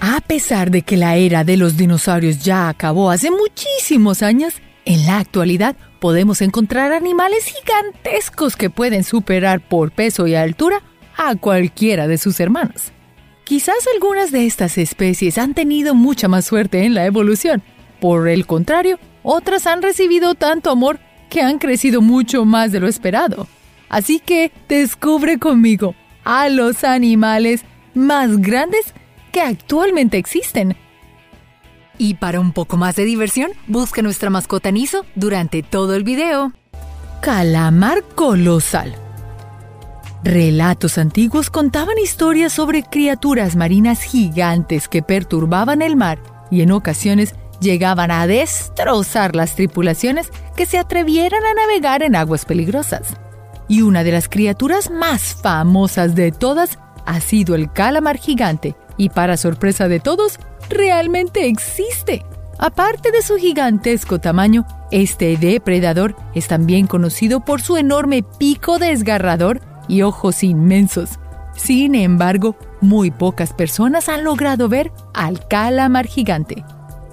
A pesar de que la era de los dinosaurios ya acabó hace muchísimos años, en la actualidad podemos encontrar animales gigantescos que pueden superar por peso y altura a cualquiera de sus hermanos. Quizás algunas de estas especies han tenido mucha más suerte en la evolución. Por el contrario, otras han recibido tanto amor que han crecido mucho más de lo esperado. Así que descubre conmigo a los animales más grandes actualmente existen. Y para un poco más de diversión, busca nuestra mascota Niso durante todo el video. Calamar colosal. Relatos antiguos contaban historias sobre criaturas marinas gigantes que perturbaban el mar y en ocasiones llegaban a destrozar las tripulaciones que se atrevieran a navegar en aguas peligrosas. Y una de las criaturas más famosas de todas ha sido el calamar gigante, y para sorpresa de todos, realmente existe. Aparte de su gigantesco tamaño, este depredador es también conocido por su enorme pico desgarrador y ojos inmensos. Sin embargo, muy pocas personas han logrado ver al calamar gigante.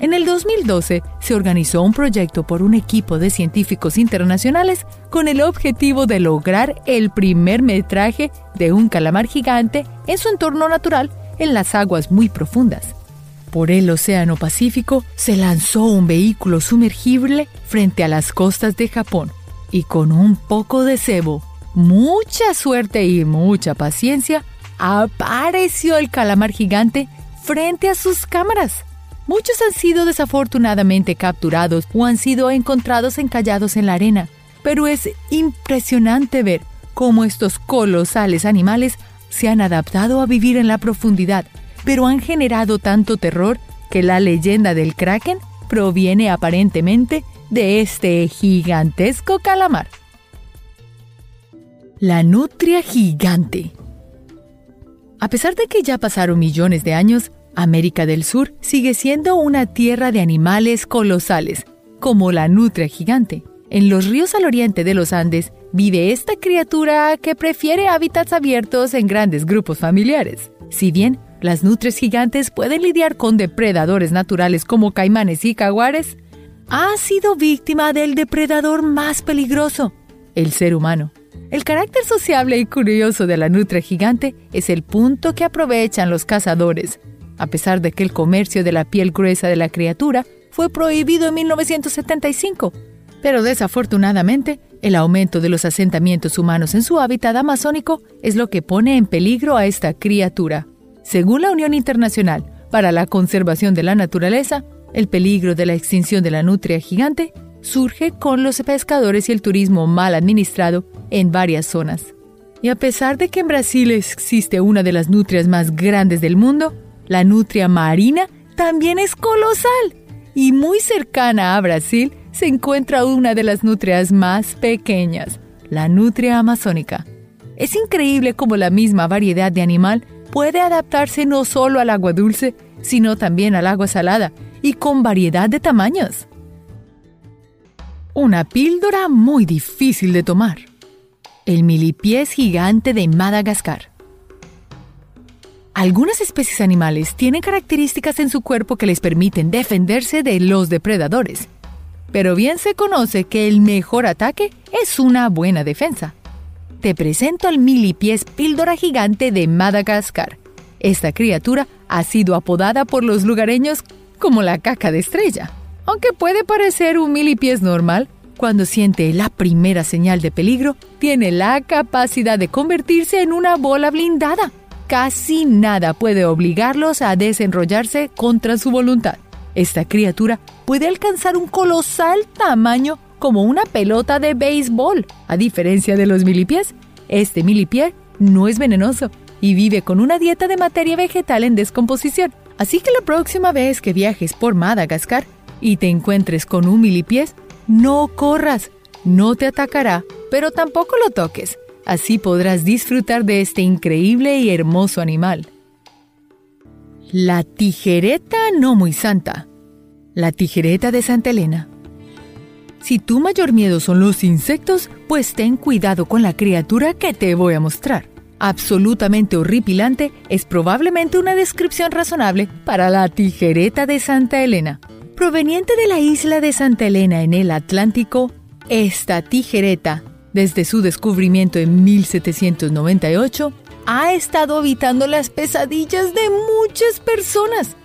En el 2012 se organizó un proyecto por un equipo de científicos internacionales con el objetivo de lograr el primer metraje de un calamar gigante en su entorno natural en las aguas muy profundas. Por el Océano Pacífico se lanzó un vehículo sumergible frente a las costas de Japón y con un poco de cebo, mucha suerte y mucha paciencia, apareció el calamar gigante frente a sus cámaras. Muchos han sido desafortunadamente capturados o han sido encontrados encallados en la arena, pero es impresionante ver cómo estos colosales animales se han adaptado a vivir en la profundidad, pero han generado tanto terror que la leyenda del kraken proviene aparentemente de este gigantesco calamar. La nutria gigante. A pesar de que ya pasaron millones de años, América del Sur sigue siendo una tierra de animales colosales, como la nutria gigante. En los ríos al oriente de los Andes vive esta criatura que prefiere hábitats abiertos en grandes grupos familiares. Si bien las nutrias gigantes pueden lidiar con depredadores naturales como caimanes y jaguares, ha sido víctima del depredador más peligroso, el ser humano. El carácter sociable y curioso de la nutria gigante es el punto que aprovechan los cazadores. A pesar de que el comercio de la piel gruesa de la criatura fue prohibido en 1975, pero desafortunadamente, el aumento de los asentamientos humanos en su hábitat amazónico es lo que pone en peligro a esta criatura. Según la Unión Internacional para la Conservación de la Naturaleza, el peligro de la extinción de la nutria gigante surge con los pescadores y el turismo mal administrado en varias zonas. Y a pesar de que en Brasil existe una de las nutrias más grandes del mundo, la nutria marina también es colosal y muy cercana a Brasil se encuentra una de las nutrias más pequeñas, la nutria amazónica. Es increíble cómo la misma variedad de animal puede adaptarse no solo al agua dulce, sino también al agua salada y con variedad de tamaños. Una píldora muy difícil de tomar. El milipiés gigante de Madagascar. Algunas especies animales tienen características en su cuerpo que les permiten defenderse de los depredadores pero bien se conoce que el mejor ataque es una buena defensa. Te presento al milipiés píldora gigante de Madagascar. Esta criatura ha sido apodada por los lugareños como la caca de estrella. Aunque puede parecer un milipiés normal, cuando siente la primera señal de peligro, tiene la capacidad de convertirse en una bola blindada. Casi nada puede obligarlos a desenrollarse contra su voluntad. Esta criatura puede alcanzar un colosal tamaño como una pelota de béisbol. A diferencia de los milipiés, este milipié no es venenoso y vive con una dieta de materia vegetal en descomposición. Así que la próxima vez que viajes por Madagascar y te encuentres con un milipiés, no corras, no te atacará, pero tampoco lo toques. Así podrás disfrutar de este increíble y hermoso animal. La tijereta no muy santa. La tijereta de Santa Elena. Si tu mayor miedo son los insectos, pues ten cuidado con la criatura que te voy a mostrar. absolutamente horripilante es probablemente una descripción razonable para la tijereta de Santa Elena. Proveniente de la isla de Santa Elena en el Atlántico, esta tijereta, desde su descubrimiento en 1798, ha estado habitando las pesadillas de muchas personas.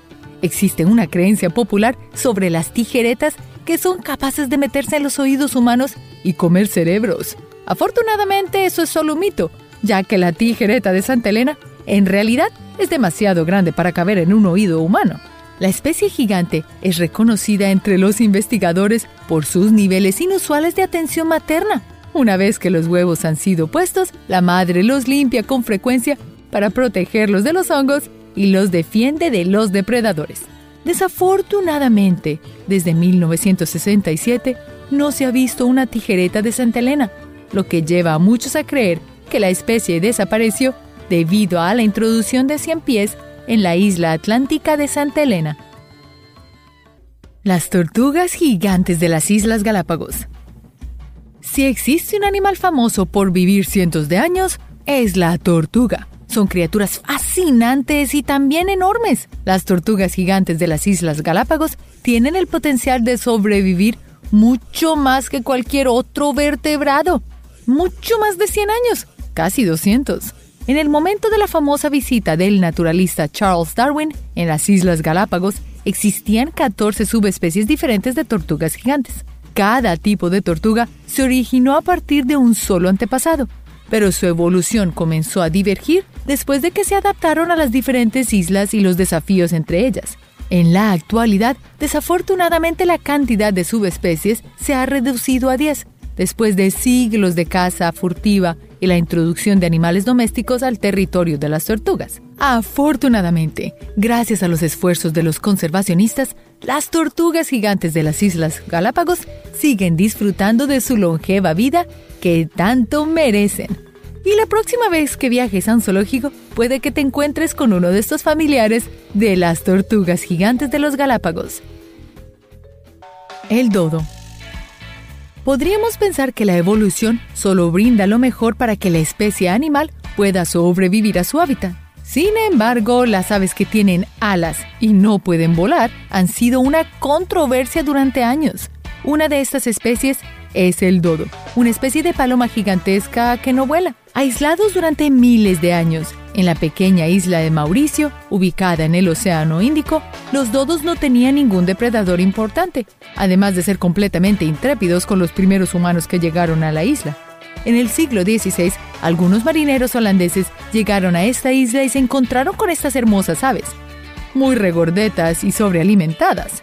Existe una creencia popular sobre las tijeretas que son capaces de meterse en los oídos humanos y comer cerebros. Afortunadamente eso es solo un mito, ya que la tijereta de Santa Elena en realidad es demasiado grande para caber en un oído humano. La especie gigante es reconocida entre los investigadores por sus niveles inusuales de atención materna. Una vez que los huevos han sido puestos, la madre los limpia con frecuencia para protegerlos de los hongos y los defiende de los depredadores. Desafortunadamente, desde 1967 no se ha visto una tijereta de Santa Elena, lo que lleva a muchos a creer que la especie desapareció debido a la introducción de cien pies en la isla atlántica de Santa Elena. Las tortugas gigantes de las Islas Galápagos. Si existe un animal famoso por vivir cientos de años, es la tortuga. Son criaturas fascinantes y también enormes. Las tortugas gigantes de las Islas Galápagos tienen el potencial de sobrevivir mucho más que cualquier otro vertebrado. Mucho más de 100 años casi 200. En el momento de la famosa visita del naturalista Charles Darwin en las Islas Galápagos, existían 14 subespecies diferentes de tortugas gigantes. Cada tipo de tortuga se originó a partir de un solo antepasado, pero su evolución comenzó a divergir después de que se adaptaron a las diferentes islas y los desafíos entre ellas. En la actualidad, desafortunadamente la cantidad de subespecies se ha reducido a 10, después de siglos de caza furtiva y la introducción de animales domésticos al territorio de las tortugas. Afortunadamente, gracias a los esfuerzos de los conservacionistas, las tortugas gigantes de las Islas Galápagos siguen disfrutando de su longeva vida que tanto merecen. Y la próxima vez que viajes a un zoológico, puede que te encuentres con uno de estos familiares de las tortugas gigantes de los Galápagos. El dodo podríamos pensar que la evolución solo brinda lo mejor para que la especie animal pueda sobrevivir a su hábitat. Sin embargo, las aves que tienen alas y no pueden volar han sido una controversia durante años. Una de estas especies es el dodo, una especie de paloma gigantesca que no vuela. Aislados durante miles de años en la pequeña isla de Mauricio, ubicada en el Océano Índico, los dodos no tenían ningún depredador importante, además de ser completamente intrépidos con los primeros humanos que llegaron a la isla. En el siglo XVI, algunos marineros holandeses llegaron a esta isla y se encontraron con estas hermosas aves, muy regordetas y sobrealimentadas.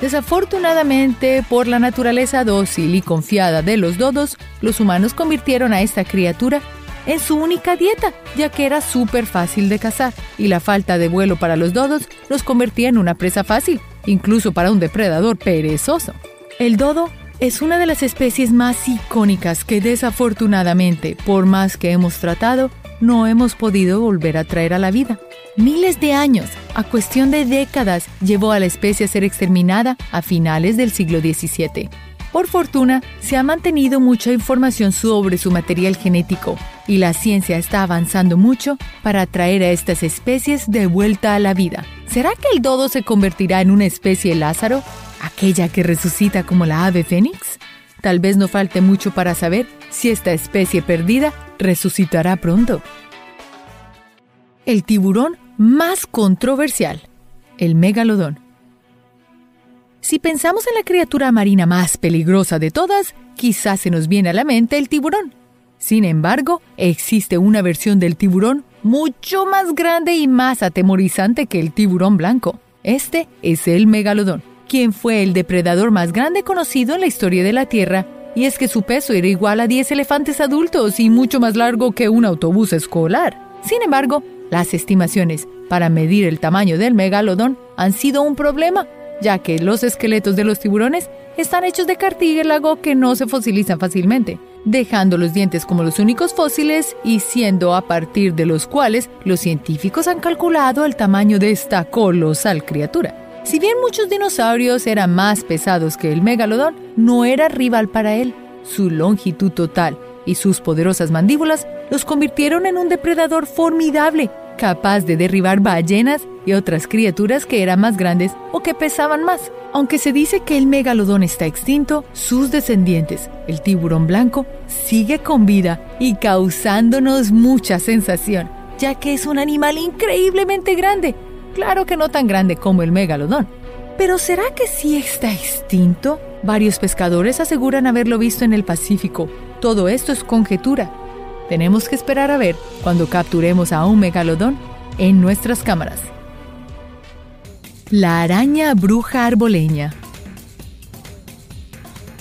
Desafortunadamente, por la naturaleza dócil y confiada de los dodos, los humanos convirtieron a esta criatura en su única dieta, ya que era súper fácil de cazar, y la falta de vuelo para los dodos los convertía en una presa fácil, incluso para un depredador perezoso. El dodo es una de las especies más icónicas que desafortunadamente, por más que hemos tratado, no hemos podido volver a traer a la vida. Miles de años, a cuestión de décadas, llevó a la especie a ser exterminada a finales del siglo XVII. Por fortuna, se ha mantenido mucha información sobre su material genético y la ciencia está avanzando mucho para traer a estas especies de vuelta a la vida. ¿Será que el dodo se convertirá en una especie Lázaro? ¿Aquella que resucita como la ave fénix? Tal vez no falte mucho para saber si esta especie perdida resucitará pronto. El tiburón más controversial, el megalodón. Si pensamos en la criatura marina más peligrosa de todas, quizás se nos viene a la mente el tiburón. Sin embargo, existe una versión del tiburón mucho más grande y más atemorizante que el tiburón blanco. Este es el megalodón, quien fue el depredador más grande conocido en la historia de la Tierra y es que su peso era igual a 10 elefantes adultos y mucho más largo que un autobús escolar. Sin embargo, las estimaciones para medir el tamaño del megalodón han sido un problema, ya que los esqueletos de los tiburones están hechos de cartílago que no se fosilizan fácilmente, dejando los dientes como los únicos fósiles y siendo a partir de los cuales los científicos han calculado el tamaño de esta colosal criatura. Si bien muchos dinosaurios eran más pesados que el megalodón, no era rival para él. Su longitud total y sus poderosas mandíbulas los convirtieron en un depredador formidable, capaz de derribar ballenas y otras criaturas que eran más grandes o que pesaban más. Aunque se dice que el megalodón está extinto, sus descendientes, el tiburón blanco, sigue con vida y causándonos mucha sensación, ya que es un animal increíblemente grande. Claro que no tan grande como el megalodón. Pero ¿será que sí está extinto? Varios pescadores aseguran haberlo visto en el Pacífico. Todo esto es conjetura. Tenemos que esperar a ver cuando capturemos a un megalodón en nuestras cámaras. La araña bruja arboleña.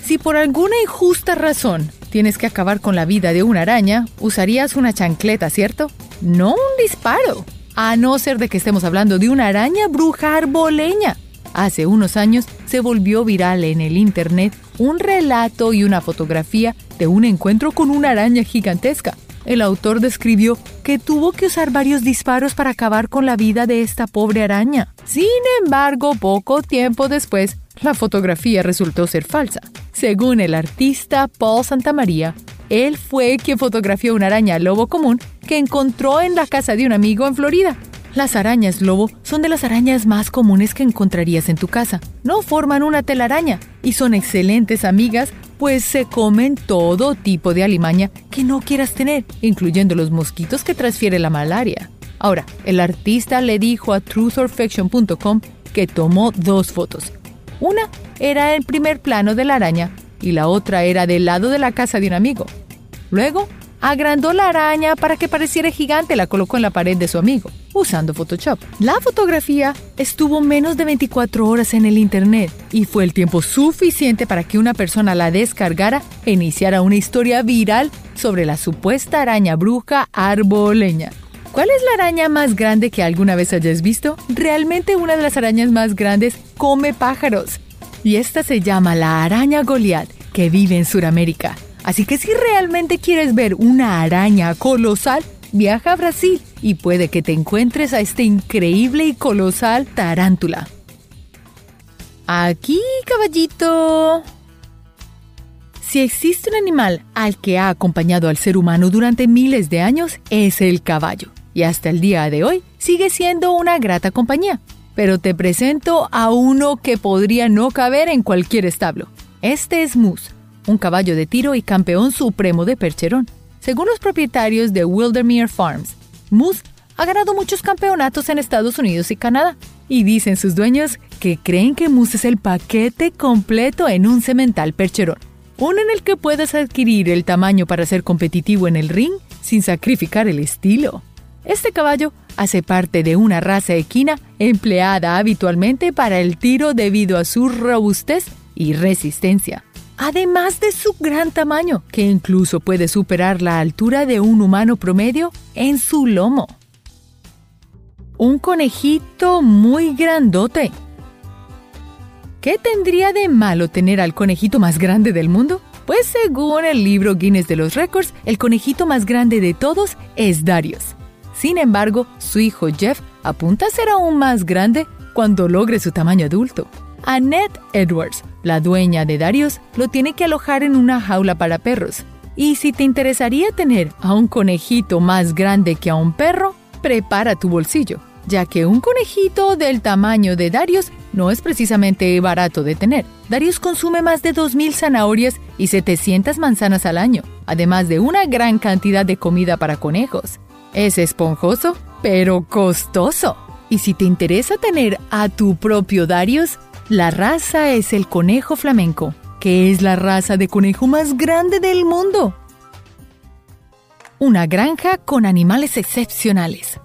Si por alguna injusta razón tienes que acabar con la vida de una araña, usarías una chancleta, ¿cierto? No un disparo. A no ser de que estemos hablando de una araña bruja arboleña. Hace unos años se volvió viral en el Internet un relato y una fotografía de un encuentro con una araña gigantesca. El autor describió que tuvo que usar varios disparos para acabar con la vida de esta pobre araña. Sin embargo, poco tiempo después, la fotografía resultó ser falsa. Según el artista Paul Santamaría, él fue quien fotografió una araña lobo común que encontró en la casa de un amigo en Florida. Las arañas lobo son de las arañas más comunes que encontrarías en tu casa. No forman una telaraña y son excelentes amigas pues se comen todo tipo de alimaña que no quieras tener, incluyendo los mosquitos que transfiere la malaria. Ahora, el artista le dijo a truthorfiction.com que tomó dos fotos. Una era el primer plano de la araña y la otra era del lado de la casa de un amigo. Luego, agrandó la araña para que pareciera gigante la colocó en la pared de su amigo usando Photoshop. La fotografía estuvo menos de 24 horas en el Internet y fue el tiempo suficiente para que una persona la descargara e iniciara una historia viral sobre la supuesta araña bruja arboleña. ¿Cuál es la araña más grande que alguna vez hayas visto? Realmente una de las arañas más grandes come pájaros. Y esta se llama la araña Goliath, que vive en Sudamérica. Así que si realmente quieres ver una araña colosal, viaja a Brasil y puede que te encuentres a este increíble y colosal tarántula. Aquí, caballito. Si existe un animal al que ha acompañado al ser humano durante miles de años, es el caballo. Y hasta el día de hoy sigue siendo una grata compañía. Pero te presento a uno que podría no caber en cualquier establo. Este es Moose, un caballo de tiro y campeón supremo de percherón. Según los propietarios de Wildermere Farms, Moose ha ganado muchos campeonatos en Estados Unidos y Canadá. Y dicen sus dueños que creen que Moose es el paquete completo en un cemental percherón. Uno en el que puedes adquirir el tamaño para ser competitivo en el ring sin sacrificar el estilo. Este caballo hace parte de una raza equina empleada habitualmente para el tiro debido a su robustez y resistencia además de su gran tamaño, que incluso puede superar la altura de un humano promedio en su lomo. Un conejito muy grandote. ¿Qué tendría de malo tener al conejito más grande del mundo? Pues según el libro Guinness de los Récords, el conejito más grande de todos es Darius. Sin embargo, su hijo Jeff apunta a ser aún más grande cuando logre su tamaño adulto. Annette Edwards, la dueña de Darius, lo tiene que alojar en una jaula para perros. Y si te interesaría tener a un conejito más grande que a un perro, prepara tu bolsillo, ya que un conejito del tamaño de Darius no es precisamente barato de tener. Darius consume más de 2.000 zanahorias y 700 manzanas al año, además de una gran cantidad de comida para conejos. Es esponjoso, pero costoso. Y si te interesa tener a tu propio Darius, la raza es el conejo flamenco, que es la raza de conejo más grande del mundo. Una granja con animales excepcionales.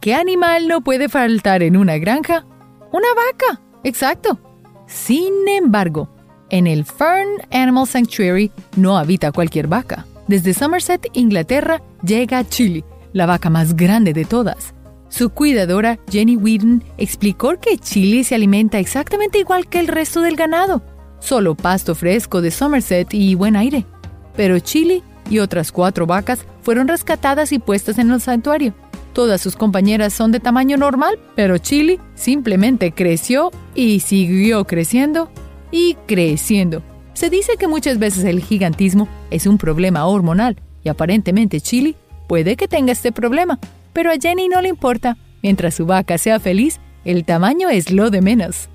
¿Qué animal no puede faltar en una granja? Una vaca, exacto. Sin embargo, en el Fern Animal Sanctuary no habita cualquier vaca. Desde Somerset, Inglaterra, llega a Chile, la vaca más grande de todas. Su cuidadora, Jenny Whedon, explicó que Chili se alimenta exactamente igual que el resto del ganado, solo pasto fresco de Somerset y buen aire. Pero Chili y otras cuatro vacas fueron rescatadas y puestas en el santuario. Todas sus compañeras son de tamaño normal, pero Chili simplemente creció y siguió creciendo y creciendo. Se dice que muchas veces el gigantismo es un problema hormonal y aparentemente Chili puede que tenga este problema, pero a Jenny no le importa. Mientras su vaca sea feliz, el tamaño es lo de menos.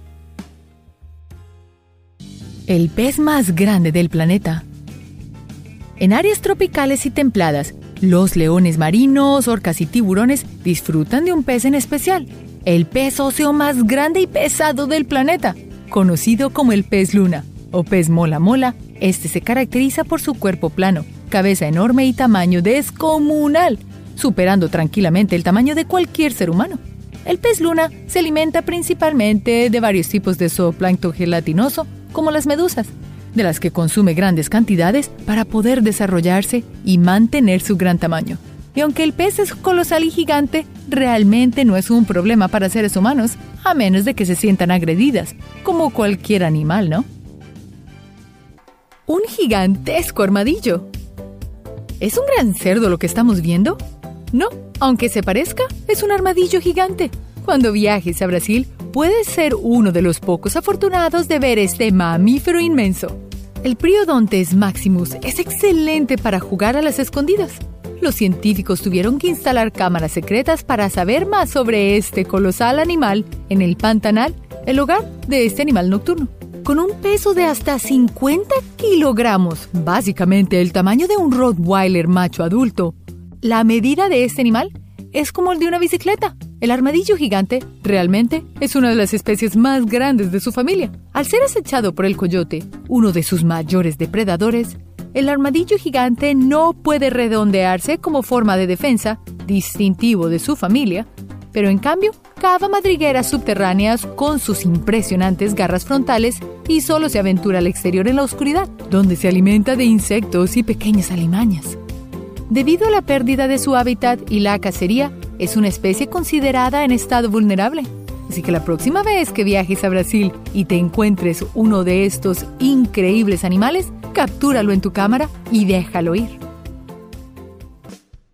El pez más grande del planeta. En áreas tropicales y templadas, los leones marinos, orcas y tiburones disfrutan de un pez en especial, el pez óseo más grande y pesado del planeta, conocido como el pez luna o pez mola mola. Este se caracteriza por su cuerpo plano, cabeza enorme y tamaño descomunal, superando tranquilamente el tamaño de cualquier ser humano. El pez luna se alimenta principalmente de varios tipos de zooplancton gelatinoso, como las medusas, de las que consume grandes cantidades para poder desarrollarse y mantener su gran tamaño. Y aunque el pez es colosal y gigante, realmente no es un problema para seres humanos, a menos de que se sientan agredidas, como cualquier animal, ¿no? Un gigantesco armadillo. ¿Es un gran cerdo lo que estamos viendo? No, aunque se parezca, es un armadillo gigante. Cuando viajes a Brasil, puedes ser uno de los pocos afortunados de ver este mamífero inmenso. El Priodontes maximus es excelente para jugar a las escondidas. Los científicos tuvieron que instalar cámaras secretas para saber más sobre este colosal animal en el Pantanal, el hogar de este animal nocturno. Con un peso de hasta 50 kilogramos, básicamente el tamaño de un Rottweiler macho adulto, la medida de este animal es como el de una bicicleta. El armadillo gigante realmente es una de las especies más grandes de su familia. Al ser acechado por el coyote, uno de sus mayores depredadores, el armadillo gigante no puede redondearse como forma de defensa, distintivo de su familia, pero en cambio cava madrigueras subterráneas con sus impresionantes garras frontales y solo se aventura al exterior en la oscuridad, donde se alimenta de insectos y pequeñas alimañas. Debido a la pérdida de su hábitat y la cacería, es una especie considerada en estado vulnerable. Así que la próxima vez que viajes a Brasil y te encuentres uno de estos increíbles animales, captúralo en tu cámara y déjalo ir.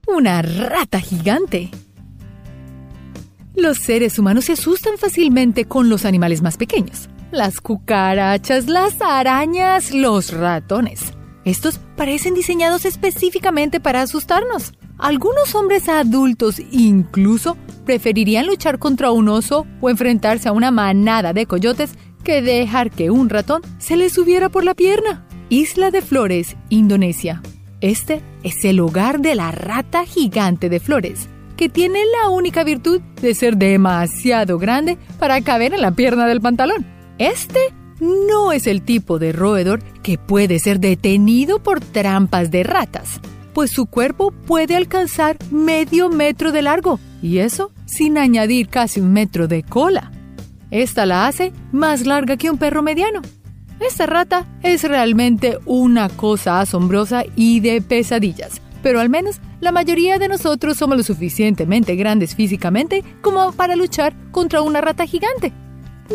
Una rata gigante. Los seres humanos se asustan fácilmente con los animales más pequeños. Las cucarachas, las arañas, los ratones. Estos parecen diseñados específicamente para asustarnos. Algunos hombres adultos incluso preferirían luchar contra un oso o enfrentarse a una manada de coyotes que dejar que un ratón se les subiera por la pierna. Isla de Flores, Indonesia. Este es el hogar de la rata gigante de flores, que tiene la única virtud de ser demasiado grande para caber en la pierna del pantalón. Este no es el tipo de roedor que puede ser detenido por trampas de ratas, pues su cuerpo puede alcanzar medio metro de largo, y eso sin añadir casi un metro de cola. Esta la hace más larga que un perro mediano. Esta rata es realmente una cosa asombrosa y de pesadillas, pero al menos la mayoría de nosotros somos lo suficientemente grandes físicamente como para luchar contra una rata gigante.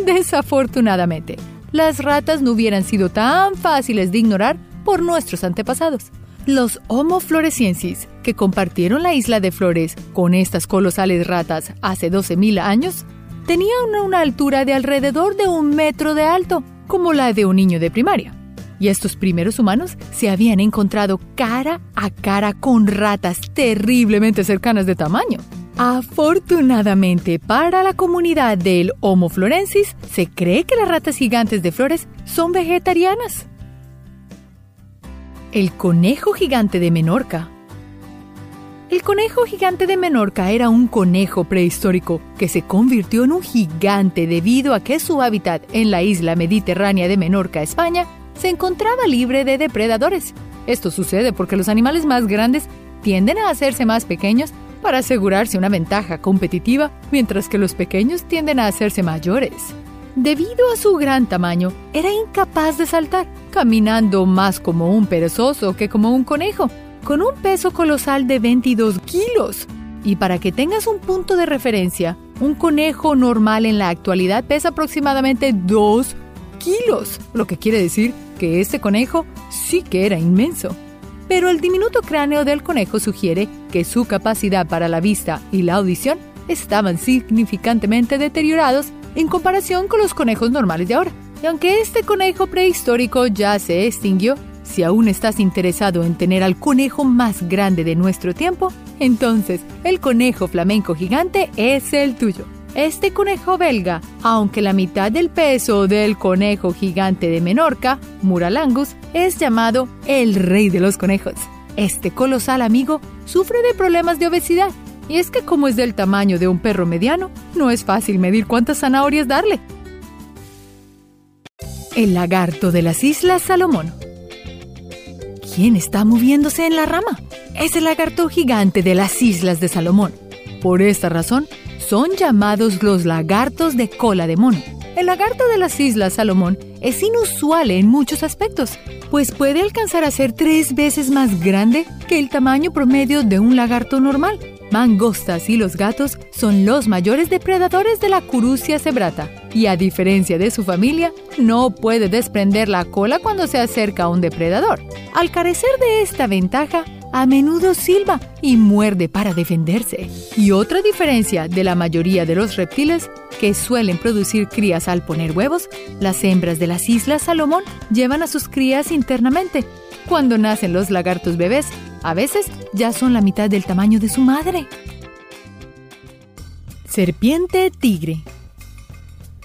Desafortunadamente, las ratas no hubieran sido tan fáciles de ignorar por nuestros antepasados. Los Homo floresiensis, que compartieron la isla de Flores con estas colosales ratas hace 12.000 años, tenían una altura de alrededor de un metro de alto, como la de un niño de primaria. Y estos primeros humanos se habían encontrado cara a cara con ratas terriblemente cercanas de tamaño. Afortunadamente para la comunidad del Homo florensis, se cree que las ratas gigantes de flores son vegetarianas. El conejo gigante de Menorca. El conejo gigante de Menorca era un conejo prehistórico que se convirtió en un gigante debido a que su hábitat en la isla mediterránea de Menorca, España, se encontraba libre de depredadores. Esto sucede porque los animales más grandes tienden a hacerse más pequeños para asegurarse una ventaja competitiva, mientras que los pequeños tienden a hacerse mayores. Debido a su gran tamaño, era incapaz de saltar, caminando más como un perezoso que como un conejo, con un peso colosal de 22 kilos. Y para que tengas un punto de referencia, un conejo normal en la actualidad pesa aproximadamente 2 kilos, lo que quiere decir que este conejo sí que era inmenso pero el diminuto cráneo del conejo sugiere que su capacidad para la vista y la audición estaban significantemente deteriorados en comparación con los conejos normales de ahora. Y aunque este conejo prehistórico ya se extinguió, Si aún estás interesado en tener al conejo más grande de nuestro tiempo, entonces el conejo flamenco gigante es el tuyo. Este conejo belga, aunque la mitad del peso del conejo gigante de Menorca, Muralangus, es llamado el rey de los conejos. Este colosal amigo sufre de problemas de obesidad, y es que como es del tamaño de un perro mediano, no es fácil medir cuántas zanahorias darle. El lagarto de las Islas Salomón. ¿Quién está moviéndose en la rama? Es el lagarto gigante de las Islas de Salomón. Por esta razón, son llamados los lagartos de cola de mono. El lagarto de las Islas Salomón es inusual en muchos aspectos, pues puede alcanzar a ser tres veces más grande que el tamaño promedio de un lagarto normal. Mangostas y los gatos son los mayores depredadores de la curucia cebrata, y a diferencia de su familia, no puede desprender la cola cuando se acerca a un depredador. Al carecer de esta ventaja, a menudo silba y muerde para defenderse. Y otra diferencia de la mayoría de los reptiles que suelen producir crías al poner huevos, las hembras de las Islas Salomón llevan a sus crías internamente. Cuando nacen los lagartos bebés, a veces ya son la mitad del tamaño de su madre. Serpiente tigre.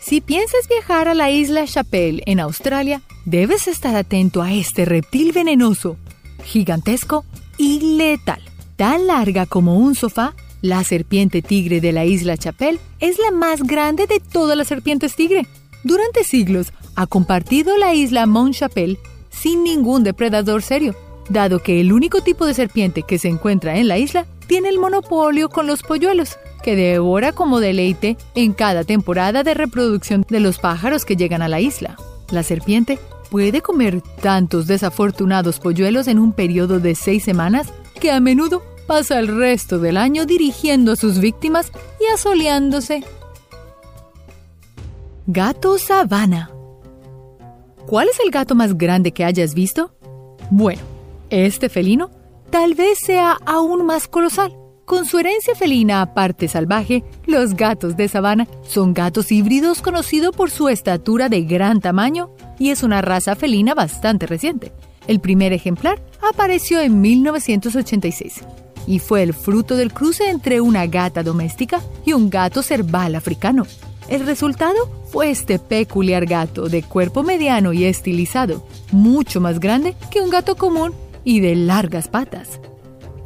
Si piensas viajar a la isla Chapelle en Australia, debes estar atento a este reptil venenoso, gigantesco y letal. Tan larga como un sofá, la serpiente tigre de la isla Chapelle es la más grande de todas las serpientes tigre. Durante siglos ha compartido la isla Mont Chapelle sin ningún depredador serio, dado que el único tipo de serpiente que se encuentra en la isla tiene el monopolio con los polluelos, que devora como deleite en cada temporada de reproducción de los pájaros que llegan a la isla. La serpiente puede comer tantos desafortunados polluelos en un periodo de seis semanas que a menudo pasa el resto del año dirigiendo a sus víctimas y asoleándose. Gato sabana. ¿Cuál es el gato más grande que hayas visto? Bueno, este felino tal vez sea aún más colosal. Con su herencia felina aparte salvaje, los gatos de sabana son gatos híbridos conocidos por su estatura de gran tamaño y es una raza felina bastante reciente. El primer ejemplar apareció en 1986 y fue el fruto del cruce entre una gata doméstica y un gato cerval africano. El resultado fue este peculiar gato de cuerpo mediano y estilizado, mucho más grande que un gato común y de largas patas.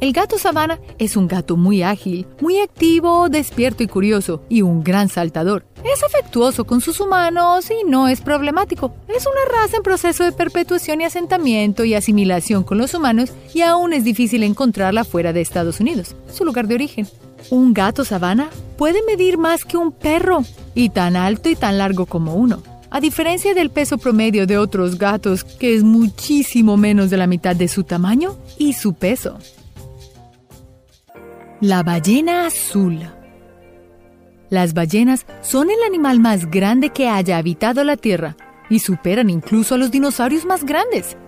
El gato sabana es un gato muy ágil, muy activo, despierto y curioso, y un gran saltador. Es afectuoso con sus humanos y no es problemático. Es una raza en proceso de perpetuación y asentamiento y asimilación con los humanos y aún es difícil encontrarla fuera de Estados Unidos, su lugar de origen. Un gato sabana puede medir más que un perro y tan alto y tan largo como uno. A diferencia del peso promedio de otros gatos, que es muchísimo menos de la mitad de su tamaño y su peso. La ballena azul. Las ballenas son el animal más grande que haya habitado la Tierra y superan incluso a los dinosaurios más grandes.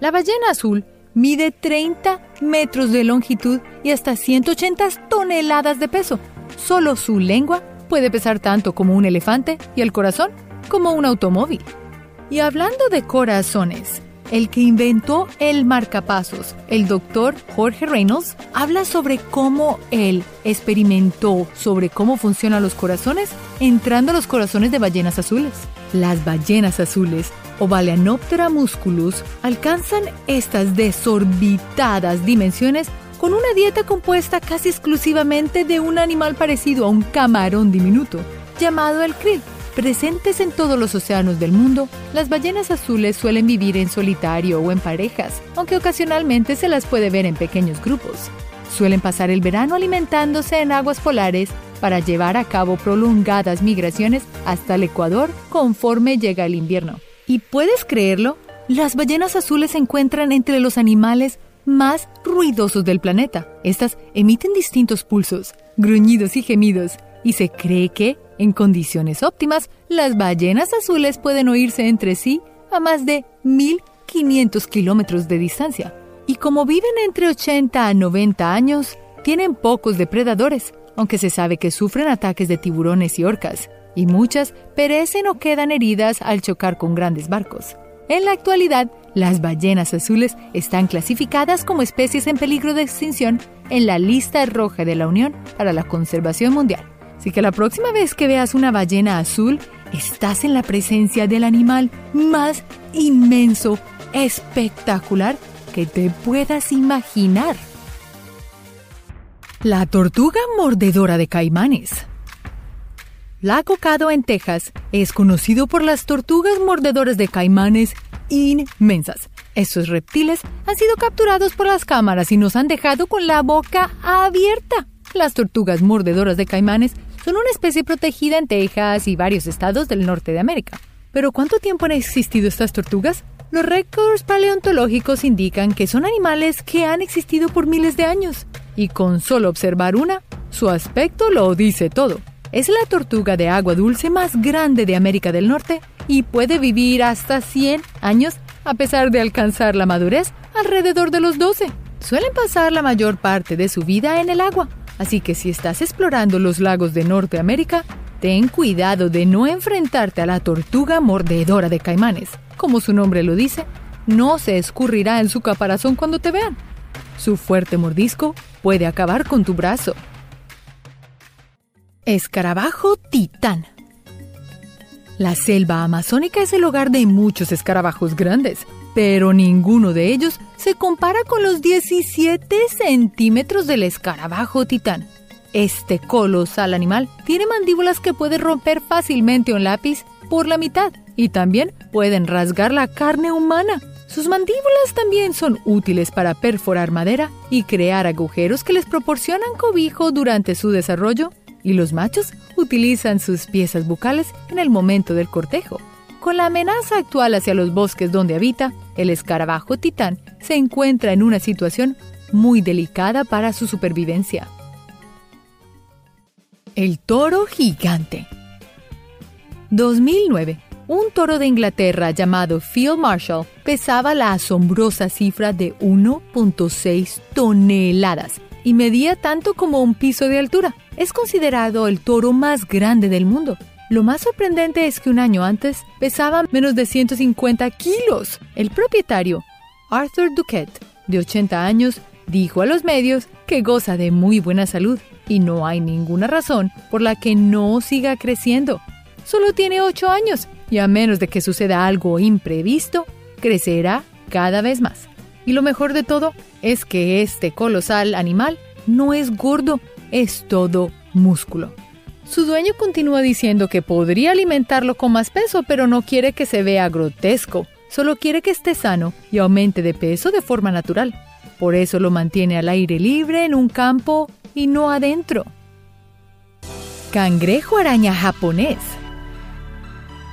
La ballena azul mide 30 metros de longitud y hasta 180 toneladas de peso. Solo su lengua puede pesar tanto como un elefante y el corazón como un automóvil. Y hablando de corazones, el que inventó el marcapasos, el doctor Jorge Reynolds, habla sobre cómo él experimentó sobre cómo funcionan los corazones entrando a los corazones de ballenas azules. Las ballenas azules o Balaenoptera musculus alcanzan estas desorbitadas dimensiones con una dieta compuesta casi exclusivamente de un animal parecido a un camarón diminuto, llamado el krill Presentes en todos los océanos del mundo, las ballenas azules suelen vivir en solitario o en parejas, aunque ocasionalmente se las puede ver en pequeños grupos. Suelen pasar el verano alimentándose en aguas polares para llevar a cabo prolongadas migraciones hasta el Ecuador conforme llega el invierno. ¿Y puedes creerlo? Las ballenas azules se encuentran entre los animales más ruidosos del planeta. Estas emiten distintos pulsos, gruñidos y gemidos, y se cree que, en condiciones óptimas, las ballenas azules pueden oírse entre sí a más de 1.500 kilómetros de distancia. Y como viven entre 80 a 90 años, tienen pocos depredadores, aunque se sabe que sufren ataques de tiburones y orcas, y muchas perecen o quedan heridas al chocar con grandes barcos. En la actualidad, las ballenas azules están clasificadas como especies en peligro de extinción en la lista roja de la Unión para la Conservación Mundial. Así que la próxima vez que veas una ballena azul, estás en la presencia del animal más inmenso, espectacular que te puedas imaginar. La tortuga mordedora de caimanes. Lago Cado en Texas es conocido por las tortugas mordedoras de caimanes inmensas. Estos reptiles han sido capturados por las cámaras y nos han dejado con la boca abierta. Las tortugas mordedoras de caimanes son una especie protegida en Texas y varios estados del norte de América. Pero ¿cuánto tiempo han existido estas tortugas? Los récords paleontológicos indican que son animales que han existido por miles de años. Y con solo observar una, su aspecto lo dice todo. Es la tortuga de agua dulce más grande de América del Norte y puede vivir hasta 100 años a pesar de alcanzar la madurez alrededor de los 12. Suelen pasar la mayor parte de su vida en el agua, así que si estás explorando los lagos de Norteamérica, ten cuidado de no enfrentarte a la tortuga mordedora de caimanes. Como su nombre lo dice, no se escurrirá en su caparazón cuando te vean. Su fuerte mordisco puede acabar con tu brazo. Escarabajo titán. La selva amazónica es el hogar de muchos escarabajos grandes, pero ninguno de ellos se compara con los 17 centímetros del escarabajo titán. Este colosal animal tiene mandíbulas que pueden romper fácilmente un lápiz por la mitad y también pueden rasgar la carne humana. Sus mandíbulas también son útiles para perforar madera y crear agujeros que les proporcionan cobijo durante su desarrollo y los machos utilizan sus piezas bucales en el momento del cortejo. Con la amenaza actual hacia los bosques donde habita, el escarabajo titán se encuentra en una situación muy delicada para su supervivencia. El toro gigante. 2009. Un toro de Inglaterra llamado Phil Marshall pesaba la asombrosa cifra de 1.6 toneladas y medía tanto como un piso de altura. Es considerado el toro más grande del mundo. Lo más sorprendente es que un año antes pesaba menos de 150 kilos. El propietario, Arthur Duquette, de 80 años, dijo a los medios que goza de muy buena salud y no hay ninguna razón por la que no siga creciendo. Solo tiene 8 años y a menos de que suceda algo imprevisto, crecerá cada vez más. Y lo mejor de todo es que este colosal animal no es gordo, es todo músculo. Su dueño continúa diciendo que podría alimentarlo con más peso, pero no quiere que se vea grotesco, solo quiere que esté sano y aumente de peso de forma natural. Por eso lo mantiene al aire libre en un campo y no adentro. Cangrejo araña japonés.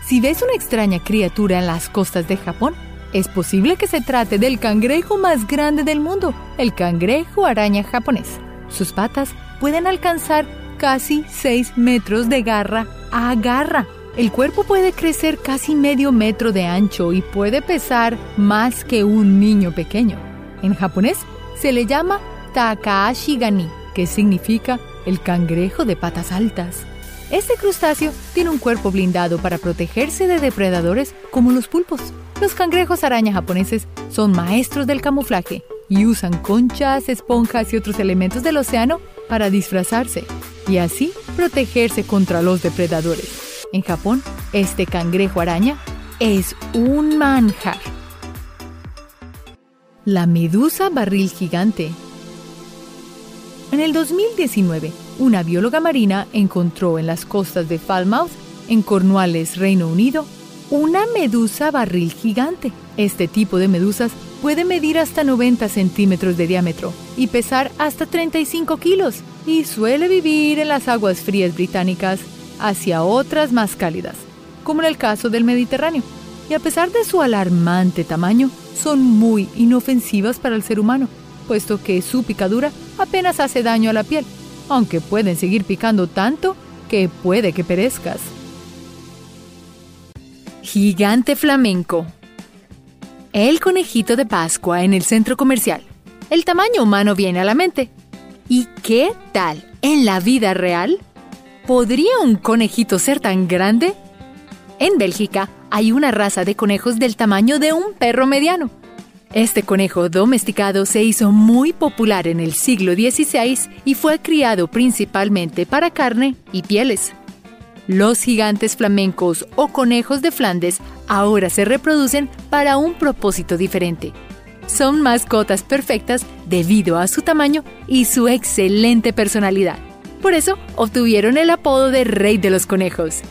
Si ves una extraña criatura en las costas de Japón, es posible que se trate del cangrejo más grande del mundo, el cangrejo araña japonés. Sus patas pueden alcanzar casi 6 metros de garra a garra. El cuerpo puede crecer casi medio metro de ancho y puede pesar más que un niño pequeño. En japonés se le llama Takaashigani, que significa el cangrejo de patas altas. Este crustáceo tiene un cuerpo blindado para protegerse de depredadores como los pulpos. Los cangrejos araña japoneses son maestros del camuflaje y usan conchas, esponjas y otros elementos del océano para disfrazarse y así protegerse contra los depredadores. En Japón, este cangrejo araña es un manjar. La medusa barril gigante. En el 2019, una bióloga marina encontró en las costas de Falmouth, en Cornualles, Reino Unido, una medusa barril gigante. Este tipo de medusas puede medir hasta 90 centímetros de diámetro y pesar hasta 35 kilos y suele vivir en las aguas frías británicas hacia otras más cálidas, como en el caso del Mediterráneo. Y a pesar de su alarmante tamaño, son muy inofensivas para el ser humano, puesto que su picadura apenas hace daño a la piel, aunque pueden seguir picando tanto que puede que perezcas. Gigante flamenco. El conejito de Pascua en el centro comercial. El tamaño humano viene a la mente. ¿Y qué tal en la vida real? ¿Podría un conejito ser tan grande? En Bélgica hay una raza de conejos del tamaño de un perro mediano. Este conejo domesticado se hizo muy popular en el siglo XVI y fue criado principalmente para carne y pieles. Los gigantes flamencos o conejos de Flandes ahora se reproducen para un propósito diferente. Son mascotas perfectas debido a su tamaño y su excelente personalidad. Por eso obtuvieron el apodo de Rey de los Conejos.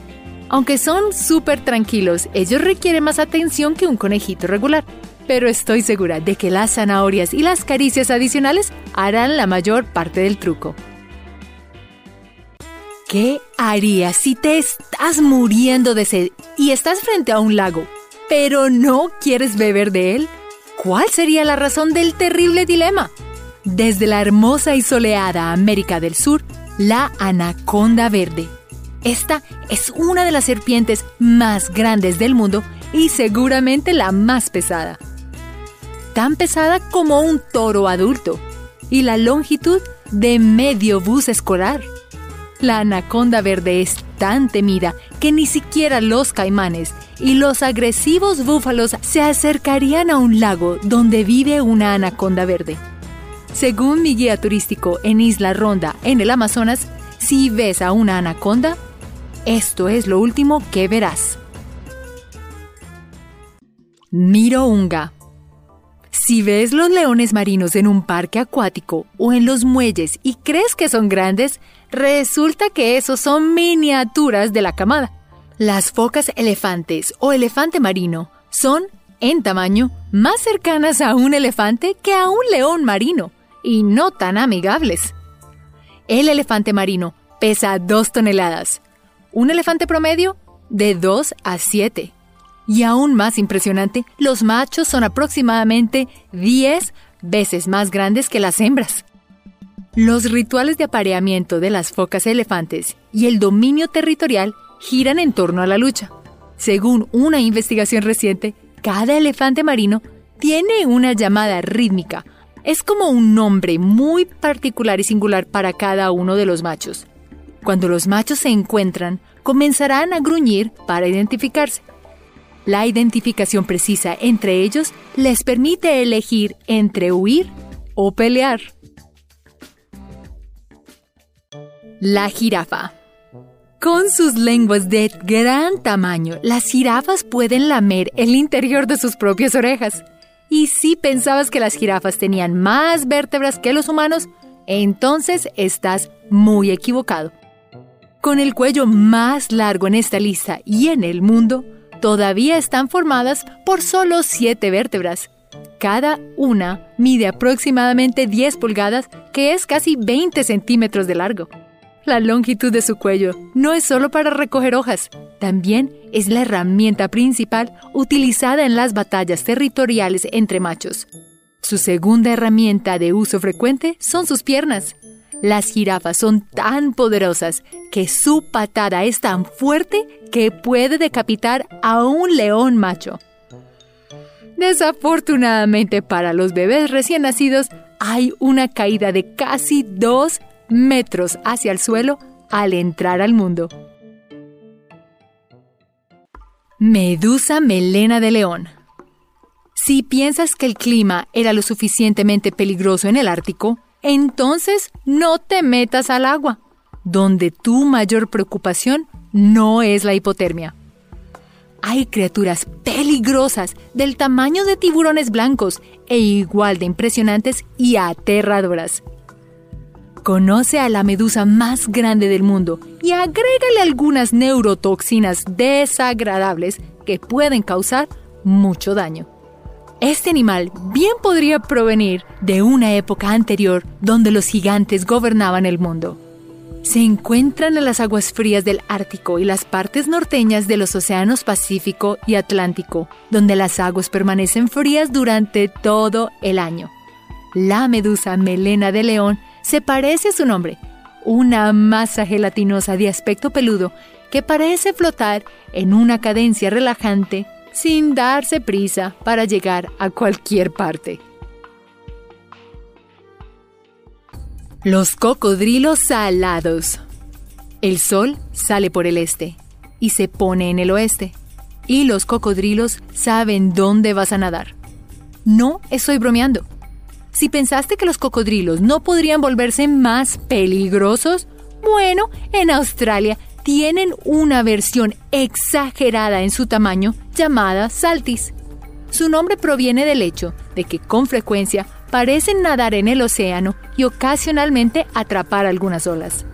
Aunque son súper tranquilos, ellos requieren más atención que un conejito regular. Pero estoy segura de que las zanahorias y las caricias adicionales harán la mayor parte del truco. ¿Qué harías si te estás muriendo de sed y estás frente a un lago, pero no quieres beber de él? ¿Cuál sería la razón del terrible dilema? Desde la hermosa y soleada América del Sur, la anaconda verde. Esta es una de las serpientes más grandes del mundo y seguramente la más pesada. Tan pesada como un toro adulto y la longitud de medio bus escolar. La anaconda verde es tan temida que ni siquiera los caimanes y los agresivos búfalos se acercarían a un lago donde vive una anaconda verde. Según mi guía turístico en Isla Ronda, en el Amazonas, si ves a una anaconda, esto es lo último que verás. Miro Unga si ves los leones marinos en un parque acuático o en los muelles y crees que son grandes, resulta que esos son miniaturas de la camada. Las focas elefantes o elefante marino son, en tamaño, más cercanas a un elefante que a un león marino y no tan amigables. El elefante marino pesa 2 toneladas. Un elefante promedio de 2 a 7. Y aún más impresionante, los machos son aproximadamente 10 veces más grandes que las hembras. Los rituales de apareamiento de las focas elefantes y el dominio territorial giran en torno a la lucha. Según una investigación reciente, cada elefante marino tiene una llamada rítmica. Es como un nombre muy particular y singular para cada uno de los machos. Cuando los machos se encuentran, comenzarán a gruñir para identificarse. La identificación precisa entre ellos les permite elegir entre huir o pelear. La jirafa. Con sus lenguas de gran tamaño, las jirafas pueden lamer el interior de sus propias orejas. Y si pensabas que las jirafas tenían más vértebras que los humanos, entonces estás muy equivocado. Con el cuello más largo en esta lista y en el mundo, todavía están formadas por solo siete vértebras. Cada una mide aproximadamente 10 pulgadas, que es casi 20 centímetros de largo. La longitud de su cuello no es solo para recoger hojas, también es la herramienta principal utilizada en las batallas territoriales entre machos. Su segunda herramienta de uso frecuente son sus piernas. Las jirafas son tan poderosas que su patada es tan fuerte que puede decapitar a un león macho. Desafortunadamente para los bebés recién nacidos hay una caída de casi dos metros hacia el suelo al entrar al mundo. Medusa melena de león. Si piensas que el clima era lo suficientemente peligroso en el Ártico, entonces no te metas al agua, donde tu mayor preocupación no es la hipotermia. Hay criaturas peligrosas del tamaño de tiburones blancos e igual de impresionantes y aterradoras. Conoce a la medusa más grande del mundo y agrégale algunas neurotoxinas desagradables que pueden causar mucho daño. Este animal bien podría provenir de una época anterior donde los gigantes gobernaban el mundo. Se encuentran en las aguas frías del Ártico y las partes norteñas de los océanos Pacífico y Atlántico, donde las aguas permanecen frías durante todo el año. La medusa melena de león se parece a su nombre, una masa gelatinosa de aspecto peludo que parece flotar en una cadencia relajante sin darse prisa para llegar a cualquier parte. Los cocodrilos salados. El sol sale por el este y se pone en el oeste. Y los cocodrilos saben dónde vas a nadar. No estoy bromeando. Si pensaste que los cocodrilos no podrían volverse más peligrosos, bueno, en Australia tienen una versión exagerada en su tamaño llamada saltis. Su nombre proviene del hecho de que con frecuencia parecen nadar en el océano y ocasionalmente atrapar algunas olas.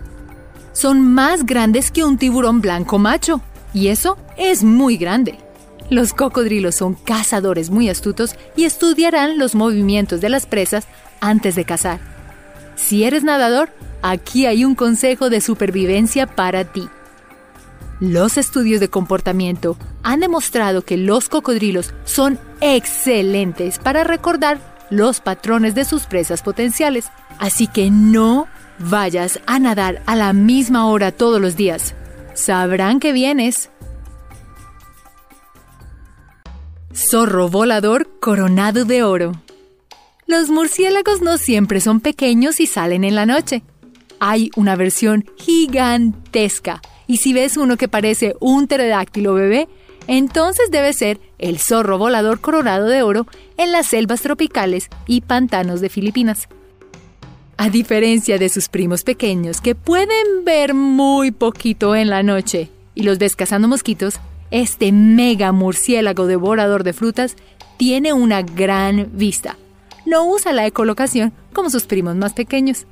Son más grandes que un tiburón blanco macho, y eso es muy grande. Los cocodrilos son cazadores muy astutos y estudiarán los movimientos de las presas antes de cazar. Si eres nadador, aquí hay un consejo de supervivencia para ti. Los estudios de comportamiento han demostrado que los cocodrilos son excelentes para recordar los patrones de sus presas potenciales, así que no vayas a nadar a la misma hora todos los días. Sabrán que vienes. Zorro volador coronado de oro. Los murciélagos no siempre son pequeños y salen en la noche. Hay una versión gigantesca y si ves uno que parece un pterodáctilo bebé, entonces debe ser el zorro volador coronado de oro en las selvas tropicales y pantanos de Filipinas. A diferencia de sus primos pequeños que pueden ver muy poquito en la noche y los ves cazando mosquitos, este mega murciélago devorador de frutas tiene una gran vista. No usa la ecolocación como sus primos más pequeños.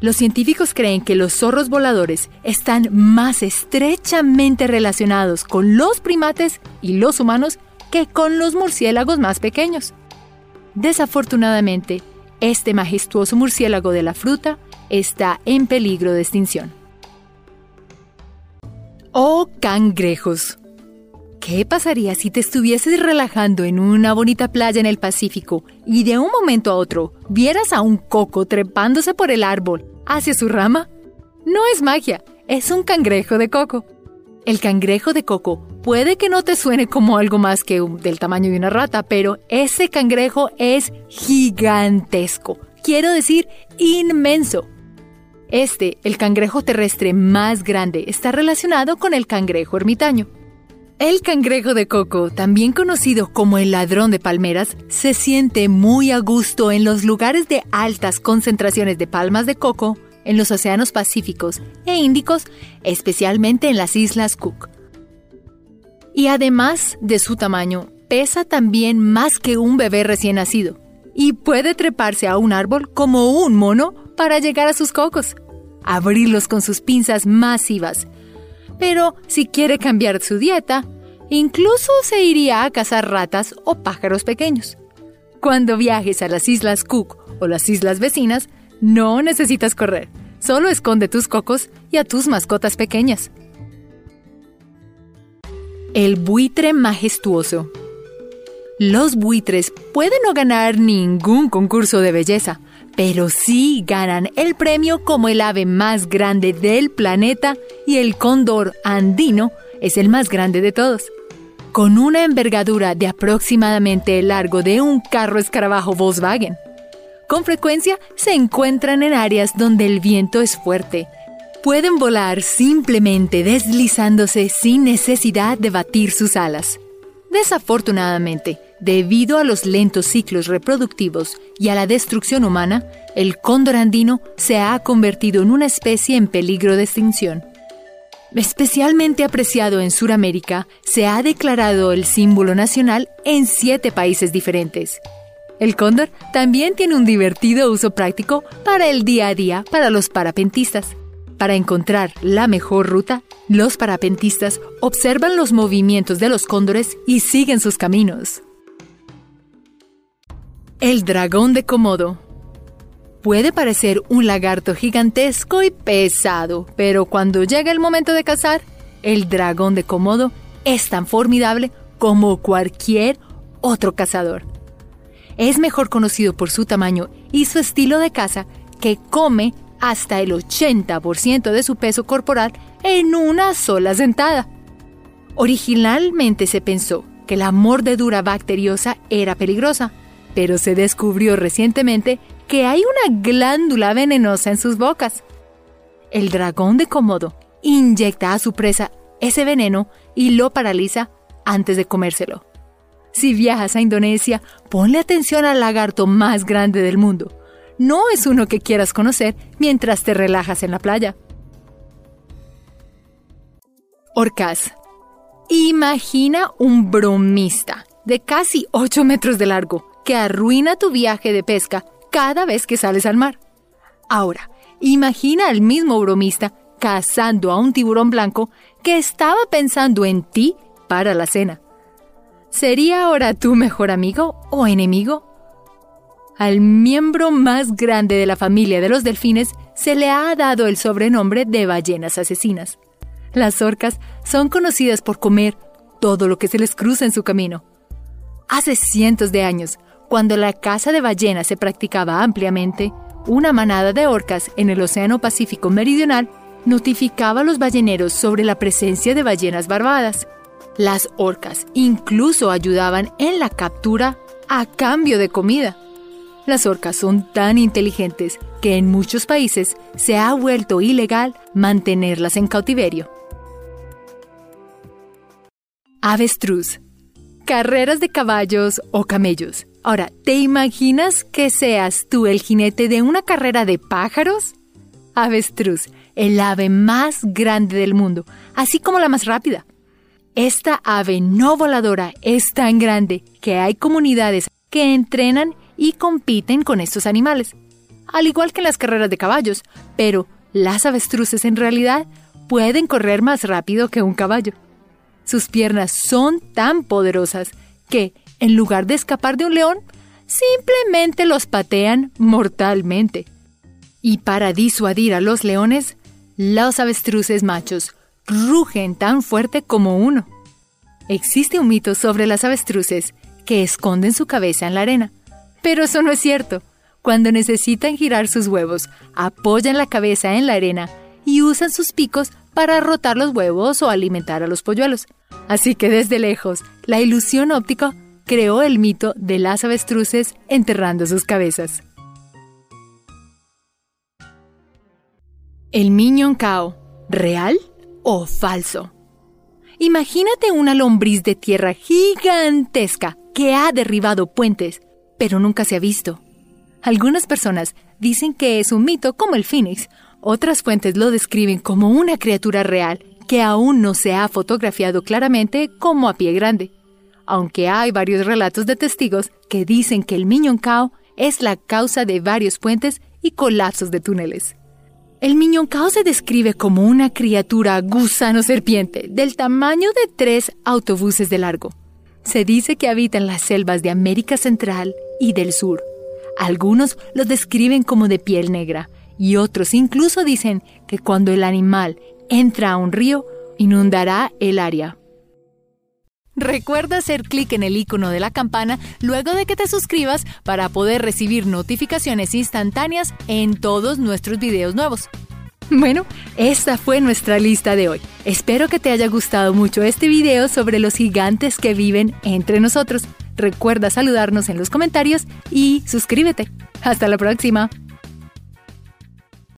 Los científicos creen que los zorros voladores están más estrechamente relacionados con los primates y los humanos que con los murciélagos más pequeños. Desafortunadamente, este majestuoso murciélago de la fruta está en peligro de extinción. Oh cangrejos. ¿Qué pasaría si te estuvieses relajando en una bonita playa en el Pacífico y de un momento a otro vieras a un coco trepándose por el árbol hacia su rama? No es magia, es un cangrejo de coco. El cangrejo de coco puede que no te suene como algo más que del tamaño de una rata, pero ese cangrejo es gigantesco. Quiero decir, inmenso. Este, el cangrejo terrestre más grande, está relacionado con el cangrejo ermitaño. El cangrejo de coco, también conocido como el ladrón de palmeras, se siente muy a gusto en los lugares de altas concentraciones de palmas de coco, en los océanos Pacíficos e Índicos, especialmente en las Islas Cook. Y además de su tamaño, pesa también más que un bebé recién nacido y puede treparse a un árbol como un mono para llegar a sus cocos, abrirlos con sus pinzas masivas pero si quiere cambiar su dieta, incluso se iría a cazar ratas o pájaros pequeños. Cuando viajes a las Islas Cook o las islas vecinas, no necesitas correr, solo esconde tus cocos y a tus mascotas pequeñas. El buitre majestuoso. Los buitres pueden no ganar ningún concurso de belleza, pero sí ganan el premio como el ave más grande del planeta y el cóndor andino es el más grande de todos. Con una envergadura de aproximadamente el largo de un carro escarabajo Volkswagen. Con frecuencia se encuentran en áreas donde el viento es fuerte. Pueden volar simplemente deslizándose sin necesidad de batir sus alas. Desafortunadamente, debido a los lentos ciclos reproductivos y a la destrucción humana, el cóndor andino se ha convertido en una especie en peligro de extinción. Especialmente apreciado en Sudamérica, se ha declarado el símbolo nacional en siete países diferentes. El cóndor también tiene un divertido uso práctico para el día a día para los parapentistas. Para encontrar la mejor ruta, los parapentistas observan los movimientos de los cóndores y siguen sus caminos. El dragón de Komodo Puede parecer un lagarto gigantesco y pesado, pero cuando llega el momento de cazar, el dragón de Komodo es tan formidable como cualquier otro cazador. Es mejor conocido por su tamaño y su estilo de caza que come hasta el 80% de su peso corporal en una sola sentada. Originalmente se pensó que la mordedura bacteriosa era peligrosa, pero se descubrió recientemente que hay una glándula venenosa en sus bocas. El dragón de Komodo inyecta a su presa ese veneno y lo paraliza antes de comérselo. Si viajas a Indonesia, ponle atención al lagarto más grande del mundo. No es uno que quieras conocer mientras te relajas en la playa. Orcas. Imagina un bromista de casi 8 metros de largo que arruina tu viaje de pesca cada vez que sales al mar. Ahora, imagina al mismo bromista cazando a un tiburón blanco que estaba pensando en ti para la cena. ¿Sería ahora tu mejor amigo o enemigo? Al miembro más grande de la familia de los delfines se le ha dado el sobrenombre de ballenas asesinas. Las orcas son conocidas por comer todo lo que se les cruza en su camino. Hace cientos de años, cuando la caza de ballenas se practicaba ampliamente, una manada de orcas en el Océano Pacífico Meridional notificaba a los balleneros sobre la presencia de ballenas barbadas. Las orcas incluso ayudaban en la captura a cambio de comida. Las orcas son tan inteligentes que en muchos países se ha vuelto ilegal mantenerlas en cautiverio. Avestruz. Carreras de caballos o camellos. Ahora, ¿te imaginas que seas tú el jinete de una carrera de pájaros? Avestruz el ave más grande del mundo, así como la más rápida. Esta ave no voladora es tan grande que hay comunidades que entrenan y compiten con estos animales, al igual que en las carreras de caballos, pero las avestruces en realidad pueden correr más rápido que un caballo. Sus piernas son tan poderosas que, en lugar de escapar de un león, simplemente los patean mortalmente. Y para disuadir a los leones, los avestruces machos rugen tan fuerte como uno. Existe un mito sobre las avestruces que esconden su cabeza en la arena, pero eso no es cierto. Cuando necesitan girar sus huevos, apoyan la cabeza en la arena y usan sus picos para rotar los huevos o alimentar a los polluelos. Así que desde lejos, la ilusión óptica creó el mito de las avestruces enterrando sus cabezas. El Minion Cow, ¿real o falso? Imagínate una lombriz de tierra gigantesca que ha derribado puentes, pero nunca se ha visto. Algunas personas dicen que es un mito como el Phoenix, otras fuentes lo describen como una criatura real que aún no se ha fotografiado claramente como a pie grande, aunque hay varios relatos de testigos que dicen que el Minion Cow es la causa de varios puentes y colapsos de túneles. El miñoncao se describe como una criatura gusano-serpiente del tamaño de tres autobuses de largo. Se dice que habita en las selvas de América Central y del Sur. Algunos lo describen como de piel negra y otros incluso dicen que cuando el animal entra a un río, inundará el área. Recuerda hacer clic en el icono de la campana luego de que te suscribas para poder recibir notificaciones instantáneas en todos nuestros videos nuevos. Bueno, esta fue nuestra lista de hoy. Espero que te haya gustado mucho este video sobre los gigantes que viven entre nosotros. Recuerda saludarnos en los comentarios y suscríbete. Hasta la próxima.